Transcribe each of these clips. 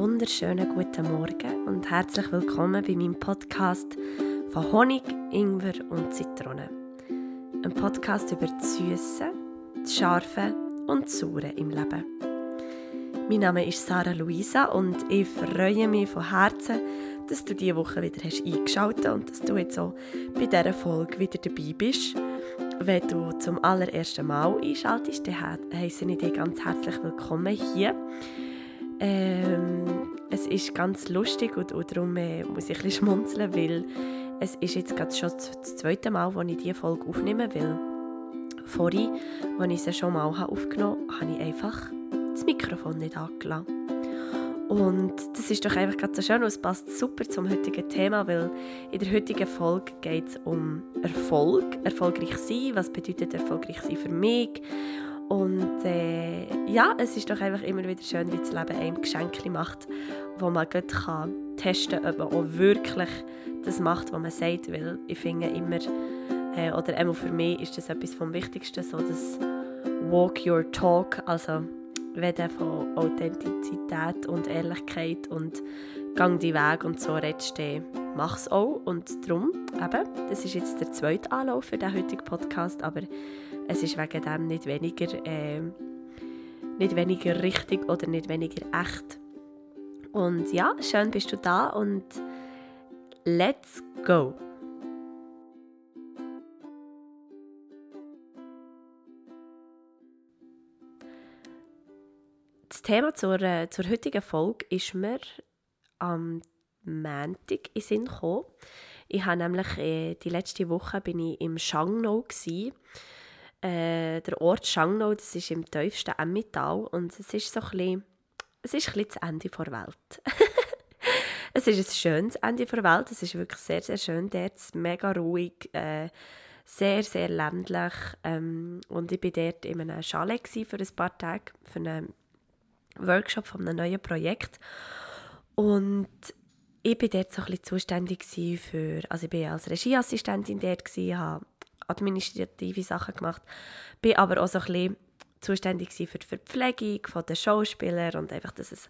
Wunderschönen guten Morgen und herzlich willkommen bei meinem Podcast von Honig, Ingwer und Zitrone. Ein Podcast über das Süße, das Scharfe und das Saure im Leben. Mein Name ist Sarah Luisa und ich freue mich von Herzen, dass du diese Woche wieder hast eingeschaltet und dass du jetzt auch bei dieser Folge wieder dabei bist. Wenn du zum allerersten Mal einschaltest, dann heiße ich dich ganz herzlich willkommen hier. Ähm, es ist ganz lustig und, und darum äh, muss ich ein schmunzeln, weil es ist jetzt gerade schon das zweite Mal, wo ich diese Folge aufnehme, weil vorhin, als ich sie schon mal aufgenommen habe, habe ich einfach das Mikrofon nicht angelassen. Und das ist doch einfach gerade so schön und es passt super zum heutigen Thema, weil in der heutigen Folge geht es um Erfolg, erfolgreich sein, was bedeutet erfolgreich sein für mich und äh, ja, es ist doch einfach immer wieder schön, wie das Leben einem Geschenke macht, wo man gut kann testen kann, ob man auch wirklich das macht, was man sagt. Weil ich finde immer, äh, oder einmal für mich ist das etwas vom Wichtigsten, so das Walk Your Talk, also du von Authentizität und Ehrlichkeit und Gang die Weg und so redest, dann mach es auch. Und darum, eben, das ist jetzt der zweite Anlauf für den heutigen Podcast, aber es ist wegen dem nicht weniger, äh, nicht weniger richtig oder nicht weniger echt. Und ja, schön bist du da und let's go! Das Thema zur, äh, zur heutigen Folge ist mir am Montag in Sinn gekommen. Ich habe nämlich äh, die letzte Woche bin ich im Shangnau gsi äh, der Ort Schangnau, das ist im tiefsten Emmental und es ist so ein bisschen, es ist ein bisschen das Ende der Welt. es ist ein schönes Ende der Welt, es ist wirklich sehr, sehr schön dort, mega ruhig, äh, sehr, sehr ländlich ähm, und ich war dort in einem Chalet für ein paar Tage, für einen Workshop von einem neuen Projekt. Und ich war dort so ein bisschen zuständig für, also ich war als Regieassistentin dort, habe administrative Sachen gemacht, bin aber auch so ein bisschen zuständig für die Verpflegung der Schauspieler und einfach, dass es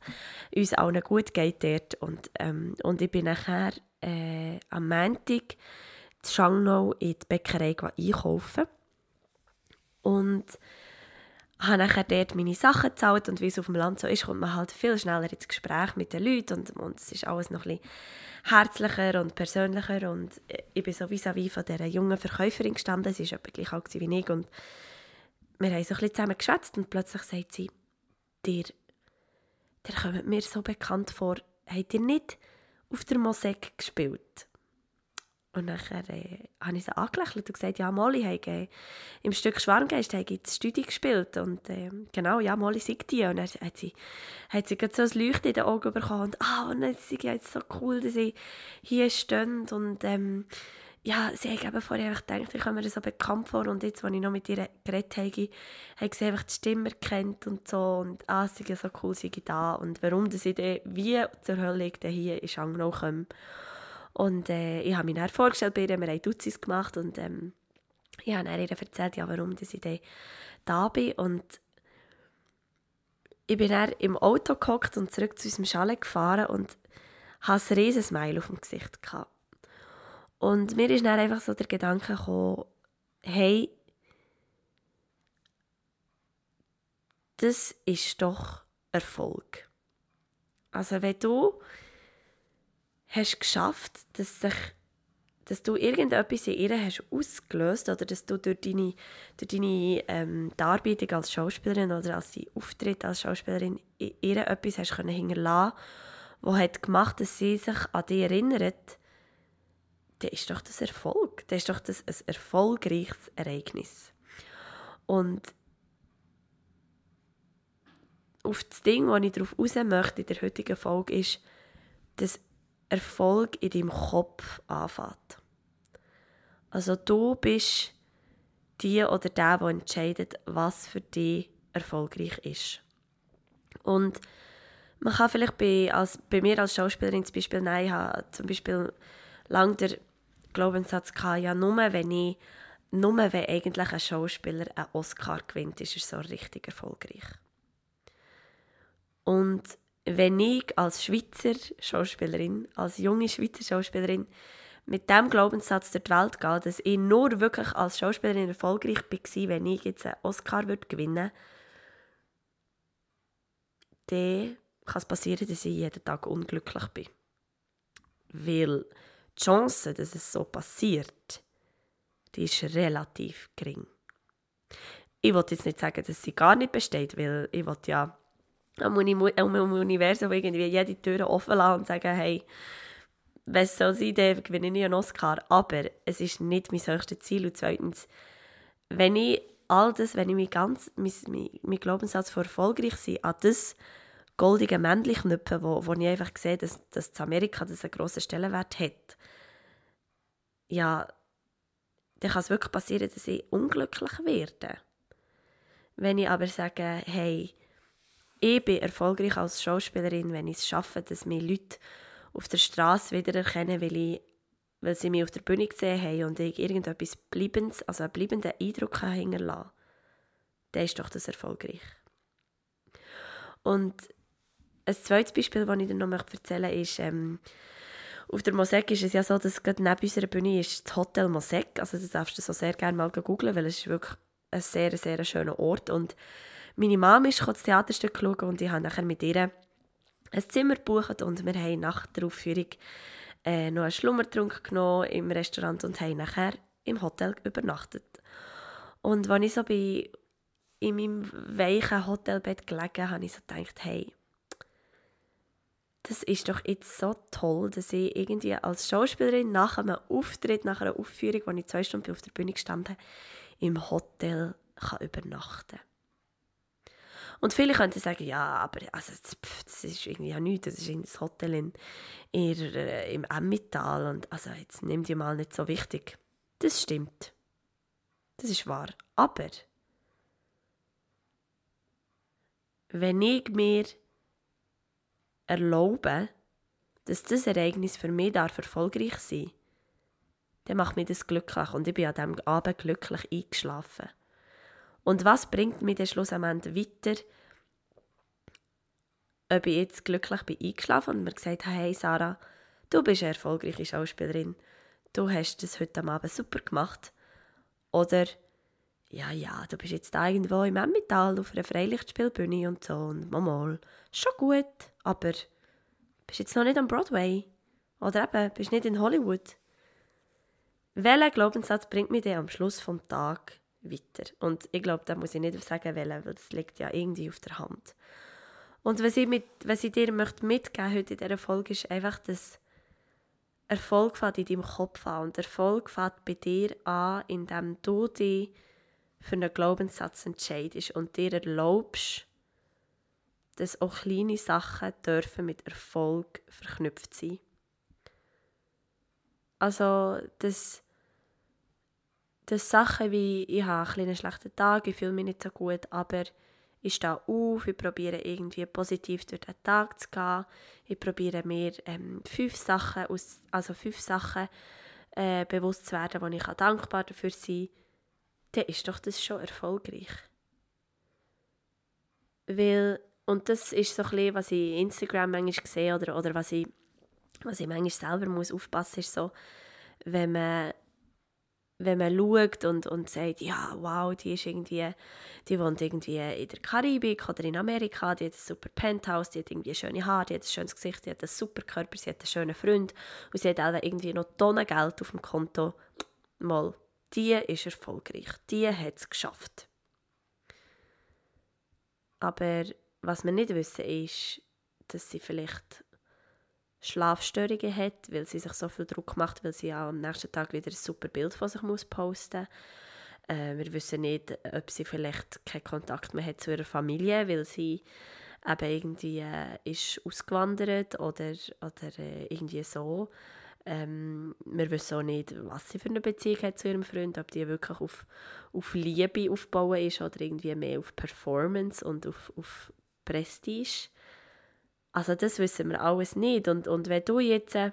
uns allen gut geht dort. Und, ähm, und ich bin nachher äh, am Montag in Schangnau in die Bäckerei einkaufen und habe nachher dort meine Sachen gezahlt und wie es auf dem Land so ist, kommt man halt viel schneller ins Gespräch mit den Leuten und, und es ist alles noch ein herzlicher und persönlicher und ich bin so vis-à-vis von dieser jungen Verkäuferin gestanden, sie war etwa gleich alt wie ich und wir haben so ein bisschen zusammen geschwätzt und plötzlich sagt sie, dir, dir kommt mir so bekannt vor, habt ihr nicht auf der Mosek gespielt? Und nachher äh, habe ich sie angelächelt und gesagt, ja, Molly hat äh, im Stück Schwarmgeist hat das Studie gespielt. Und äh, genau, ja, Molly sagt die. Und dann hat sie, hat sie so ein Leuchten in den Augen bekommen. Und, ah, und dann ist es jetzt so cool, dass sie hier stehen. Und ähm, ja, sie hat eben vorher einfach gedacht, ich komme mir so bekannt vor. Und jetzt, als ich noch mit ihr geredet habe, hat sie einfach die Stimme erkannt und so. Und ah, sie ist so cool, sie da. Und warum dass ich wie zur Hölle hier in Shangnau komme. Und äh, ich habe mich dann vorgestellt bei ihr, wir haben Duzis gemacht und ähm, ich habe ihr erzählt, ja, warum ich dann da bin. Und ich bin dann im Auto gehockt und zurück zu unserem Chalet gefahren und hatte ein riesiges Smile auf dem Gesicht. Gehabt. Und mir ist dann einfach so der Gedanke gekommen, hey, das ist doch Erfolg. Also wenn du hast geschafft, dass, sich, dass du irgendetwas in ihr hast ausgelöst oder dass du durch deine, durch deine ähm, Darbietung als Schauspielerin oder als dein Auftritt als Schauspielerin in ihr etwas hast können hinterlassen, was hat gemacht, dass sie sich an dich erinnert, dann ist doch das Erfolg. Dann ist doch das ein erfolgreiches Ereignis. Und auf das Ding, das ich darauf raus möchte in der heutigen Folge, ist, dass Erfolg in deinem Kopf anfängt. Also du bist die oder der, der entscheidet, was für dich erfolgreich ist. Und man kann vielleicht bei, als, bei mir als Schauspielerin zum Beispiel, nein, ich habe zum Beispiel lange den Glaubenssatz gehabt, ja, nur wenn ich, nur wenn eigentlich ein Schauspieler einen Oscar gewinnt, ist er so richtig erfolgreich. Und wenn ich als Schweizer Schauspielerin, als junge Schweizer Schauspielerin, mit dem Glaubenssatz durch die Welt gehe, dass ich nur wirklich als Schauspielerin erfolgreich war, wenn ich jetzt einen Oscar gewinnen würde, dann kann es passieren, dass ich jeden Tag unglücklich bin. Weil die Chance, dass es so passiert, die ist relativ gering. Ich wollte jetzt nicht sagen, dass sie gar nicht besteht, weil ich ja am, Universum irgendwie jede Tür offen lassen und sagen, hey, was soll sein, dann gewinne ich einen Oscar. Aber es ist nicht mein höchstes Ziel. Und zweitens, wenn ich all das, wenn ich mich ganz, mein, mein, mein Glaubenssatz von erfolgreich sein, an das goldige Männchen knüpfen, wo, wo ich einfach sehe, dass, dass Amerika das einen grossen Stellenwert hat, ja, dann kann es wirklich passieren, dass ich unglücklich werde. Wenn ich aber sage, hey, ich bin erfolgreich als Schauspielerin, wenn ich es schaffe, dass mich Leute auf der Straße wiedererkennen, weil, ich, weil sie mich auf der Bühne gesehen haben und ich irgendetwas Bleibendes, also einen bleibenden Eindruck hinterlassen kann, dann ist doch das erfolgreich. Und ein zweites Beispiel, das ich dir noch erzählen möchte, ist, ähm, auf der Mosek ist es ja so, dass gerade neben unserer Bühne ist das Hotel Mosek. Also das darfst du so sehr gerne mal googeln, weil es ist wirklich ein sehr, sehr schöner Ort. Und meine Mama ist das Theaterstück schauen und ich habe nachher mit ihr ein Zimmer gebucht und wir haben nach der Aufführung äh, noch einen Schlummertrunk genommen im Restaurant und haben nachher im Hotel übernachtet. Und als ich so bei in meinem weichen Hotelbett gelegen habe, ich so gedacht, hey, das ist doch jetzt so toll, dass ich irgendwie als Schauspielerin nach einem Auftritt, nach einer Aufführung, wo ich zwei Stunden auf der Bühne gestanden habe, im Hotel kann übernachten Und viele könnten sagen, ja, aber also, pff, das ist irgendwie ja nichts, das ist ein Hotel in, in, äh, im Emmental und also jetzt nimm die mal nicht so wichtig. Das stimmt. Das ist wahr. Aber wenn ich mir erlauben, dass das Ereignis für mich darf erfolgreich sein dann macht mich das glücklich und ich bin an diesem Abend glücklich eingeschlafen. Und was bringt mich dann schlussendlich weiter, ob ich jetzt glücklich bin eingeschlafen und mir gesagt habe, hey Sarah, du bist eine erfolgreiche Schauspielerin, du hast das heute Abend super gemacht. Oder, ja, ja, du bist jetzt da irgendwo im Emmental auf einer Freilichtspielbühne und so und mal, schon gut, aber bist jetzt noch nicht am Broadway. Oder eben, bist nicht in Hollywood. Welcher Glaubenssatz bringt mich dann am Schluss vom Tag weiter? Und ich glaube, da muss ich nicht sagen, welcher, weil das liegt ja irgendwie auf der Hand. Und was ich, mit, was ich dir möchte mitgeben heute in dieser Folge ist einfach, dass Erfolg fängt in deinem Kopf an. Und Erfolg fängt bei dir an, indem du dich für einen Glaubenssatz entscheidest und dir erlaubst, dass auch kleine Sachen dürfen mit Erfolg verknüpft sein. Also, dass, dass Sachen wie, ich habe einen schlechten Tag, ich fühle mich nicht so gut, aber ich stehe auf, ich probiere irgendwie positiv durch den Tag zu gehen, ich probiere mir ähm, fünf Sachen, aus, also fünf Sachen äh, bewusst zu werden, wo ich dankbar dafür sein kann, dann ist doch das schon erfolgreich. Weil und das ist so ein bisschen, was ich in Instagram manchmal sehe oder, oder was, ich, was ich manchmal selber muss aufpassen muss, ist so, wenn man, wenn man schaut und, und sagt, ja, wow, die ist irgendwie, die wohnt irgendwie in der Karibik oder in Amerika, die hat ein super Penthouse, die hat irgendwie schöne Haare, die hat ein schönes Gesicht, die hat einen super Körper, sie hat einen schönen Freund und sie hat auch irgendwie noch Tonnen Geld auf dem Konto. Mal, die ist erfolgreich, die hat es geschafft. Aber was wir nicht wissen, ist, dass sie vielleicht Schlafstörungen hat, weil sie sich so viel Druck macht, weil sie ja am nächsten Tag wieder ein super Bild von sich muss posten muss. Äh, wir wissen nicht, ob sie vielleicht keinen Kontakt mehr hat zu ihrer Familie, weil sie eben irgendwie äh, ist ausgewandert oder, oder äh, irgendwie so. Ähm, wir wissen auch nicht, was sie für eine Beziehung hat zu ihrem Freund, ob die wirklich auf, auf Liebe aufbauen ist oder irgendwie mehr auf Performance und auf, auf Prestige. Also das wissen wir alles nicht. Und, und wenn du jetzt äh,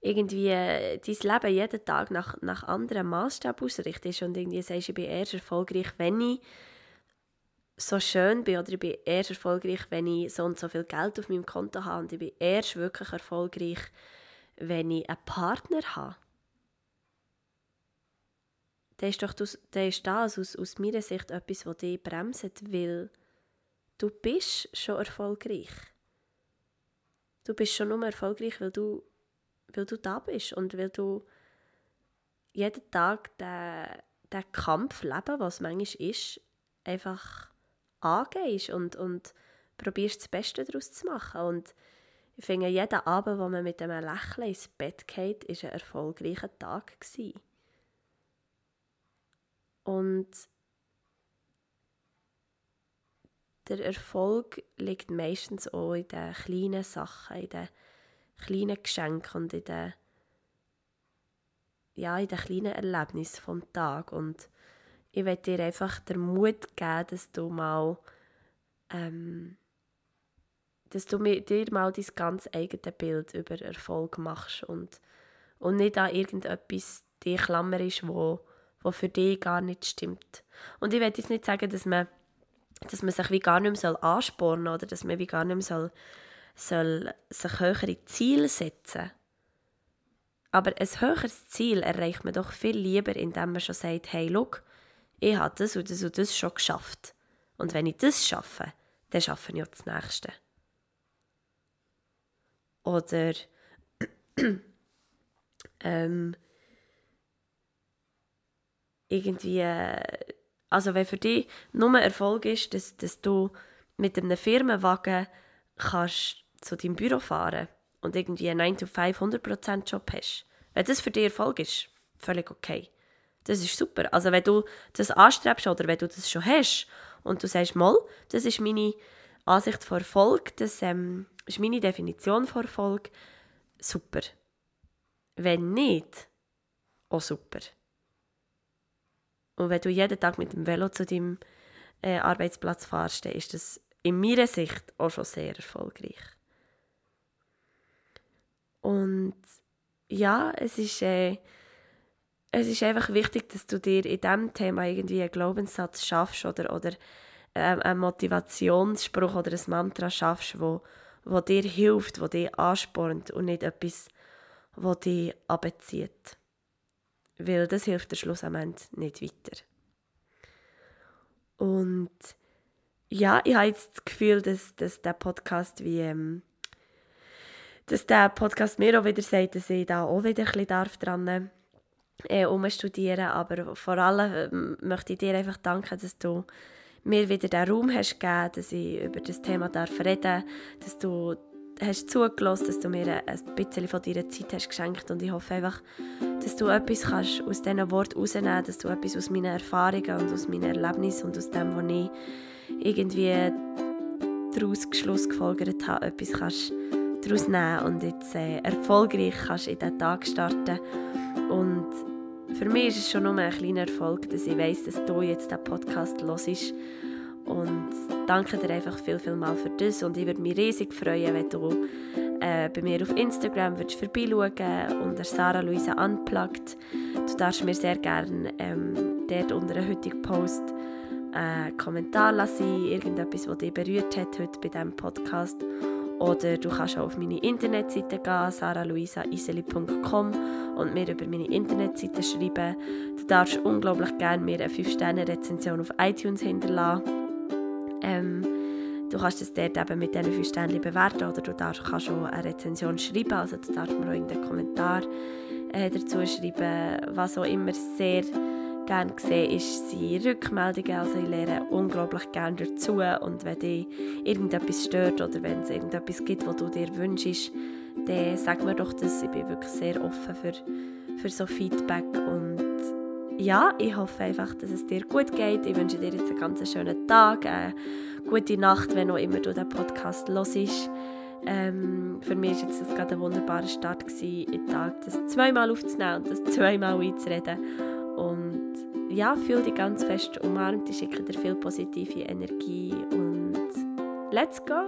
irgendwie äh, dein Leben jeden Tag nach, nach anderen Maßstab ausrichtest und irgendwie sagst, ich bin erst erfolgreich, wenn ich so schön bin oder ich bin erst erfolgreich, wenn ich so und so viel Geld auf meinem Konto habe und ich bin erst wirklich erfolgreich, wenn ich einen Partner habe. Dann ist, doch das, dann ist das aus, aus meiner Sicht etwas, das dich bremst, weil du bist schon erfolgreich. Du bist schon nur erfolgreich, weil du, weil du da bist und weil du jeden Tag den, den Kampf leben, was manchmal ist, einfach angehst und, und probierst das Beste daraus zu machen. Und ich finde, jeden Abend, wo man mit einem Lächeln ins Bett geht, war ein erfolgreicher Tag. Gewesen. Und der Erfolg liegt meistens auch in den kleinen Sachen, in den kleinen Geschenken und in den, ja, in den kleinen Erlebnissen vom Tag. Und ich will dir einfach den Mut geben, dass du mal, ähm, dass du dir mal dein ganz eigenes Bild über Erfolg machst und, und nicht an irgendetwas die Klammer ist, wo, wo für dich gar nicht stimmt. Und ich will jetzt nicht sagen, dass man, dass man sich wie gar nicht mehr anspornen soll oder dass man wie gar nicht mehr soll, soll sich höhere Ziele setzen soll. Aber ein höheres Ziel erreicht man doch viel lieber, indem man schon sagt, hey, look, ich habe das und das und das schon geschafft. Und wenn ich das schaffe, dann schaffe ich auch das Nächste. Oder ähm, irgendwie, also wenn für dich nur Erfolg ist, dass, dass du mit einem Firmenwagen kannst zu deinem Büro fahren und irgendwie einen 9-to-5 Job hast, wenn das für dich Erfolg ist, völlig okay. Das ist super. Also wenn du das anstrebst oder wenn du das schon hast und du sagst, mal, das ist meine Ansicht von Erfolg, das ähm, ist meine Definition von Erfolg, super. Wenn nicht, auch super. Und wenn du jeden Tag mit dem Velo zu deinem äh, Arbeitsplatz fahrst, dann ist das in meiner Sicht auch schon sehr erfolgreich. Und ja, es ist äh, es ist einfach wichtig, dass du dir in diesem Thema irgendwie einen Glaubenssatz schaffst oder, oder ähm, einen Motivationsspruch oder ein Mantra schaffst, wo, wo dir hilft, wo dir anspornt und nicht etwas, wo dich abzieht. Weil das hilft der Schluss am Ende nicht weiter. Und ja, ich habe jetzt das Gefühl, dass, dass der Podcast wie... Ähm, dass der Podcast mir auch wieder sagt, dass ich da auch wieder ein bisschen dran darf äh, umstudieren. Aber vor allem äh, möchte ich dir einfach danken, dass du mir wieder den Raum hast gegeben, dass ich über das Thema darf reden dass du hast zugelassen, dass du mir ein bisschen von deiner Zeit hast geschenkt und ich hoffe einfach, dass du etwas kannst aus diesen Worten herausnehmen dass du etwas aus meinen Erfahrungen und aus meinen Erlebnissen und aus dem, was ich irgendwie daraus Schluss gefolgert habe, etwas kannst daraus nehmen und jetzt äh, erfolgreich kannst in diesen Tag starten und für mich ist es schon nur ein kleiner Erfolg, dass ich weiß, dass du jetzt diesen Podcast hörst. Und danke dir einfach viel, viel mal für das. Und ich würde mich riesig freuen, wenn du äh, bei mir auf Instagram würdest vorbeischauen unter Sarah Luisa Unplugged. Du darfst mir sehr gerne ähm, dort unter einem heutigen Post einen Kommentar lassen, irgendetwas, was dich berührt hat heute bei diesem Podcast. Oder du kannst auch auf meine Internetseite gehen, saraluisaiseli.com und mir über meine Internetseite schreiben. Du darfst unglaublich gerne mir eine 5-Sterne-Rezension auf iTunes hinterlassen. Ähm, du kannst es dort eben mit diesen 5 Sternen bewerten oder du darfst, kannst auch eine Rezension schreiben, also du darfst mir auch irgendeinen Kommentar äh, dazu schreiben, was auch immer sehr gerne sehe, ist sie Rückmeldungen. Also ich lerne unglaublich gerne dazu und wenn dich irgendetwas stört oder wenn es irgendetwas gibt, was du dir wünschst, dann sag mir doch das. Ich bin wirklich sehr offen für, für so Feedback und ja, ich hoffe einfach, dass es dir gut geht. Ich wünsche dir jetzt einen ganz schönen Tag, eine gute Nacht, wenn auch immer du den Podcast hörst. Ähm, für mich war jetzt gerade ein wunderbarer Start, gewesen, den Tag das zweimal aufzunehmen und das zweimal einzureden. Und ja, fühl dich ganz fest umarmt. Ich schicke dir viel positive Energie und let's go!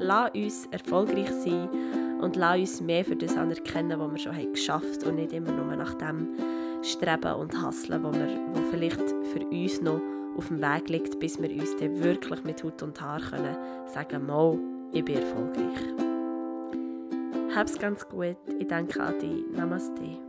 Lass uns erfolgreich sein und lass uns mehr für das anerkennen, was wir schon haben geschafft und nicht immer nur nach dem streben und hasseln, wir, was vielleicht für uns noch auf dem Weg liegt, bis wir uns dann wirklich mit Haut und Haar können sagen mal, ich bin erfolgreich. Hab's ganz gut. Ich danke an dich. Namaste.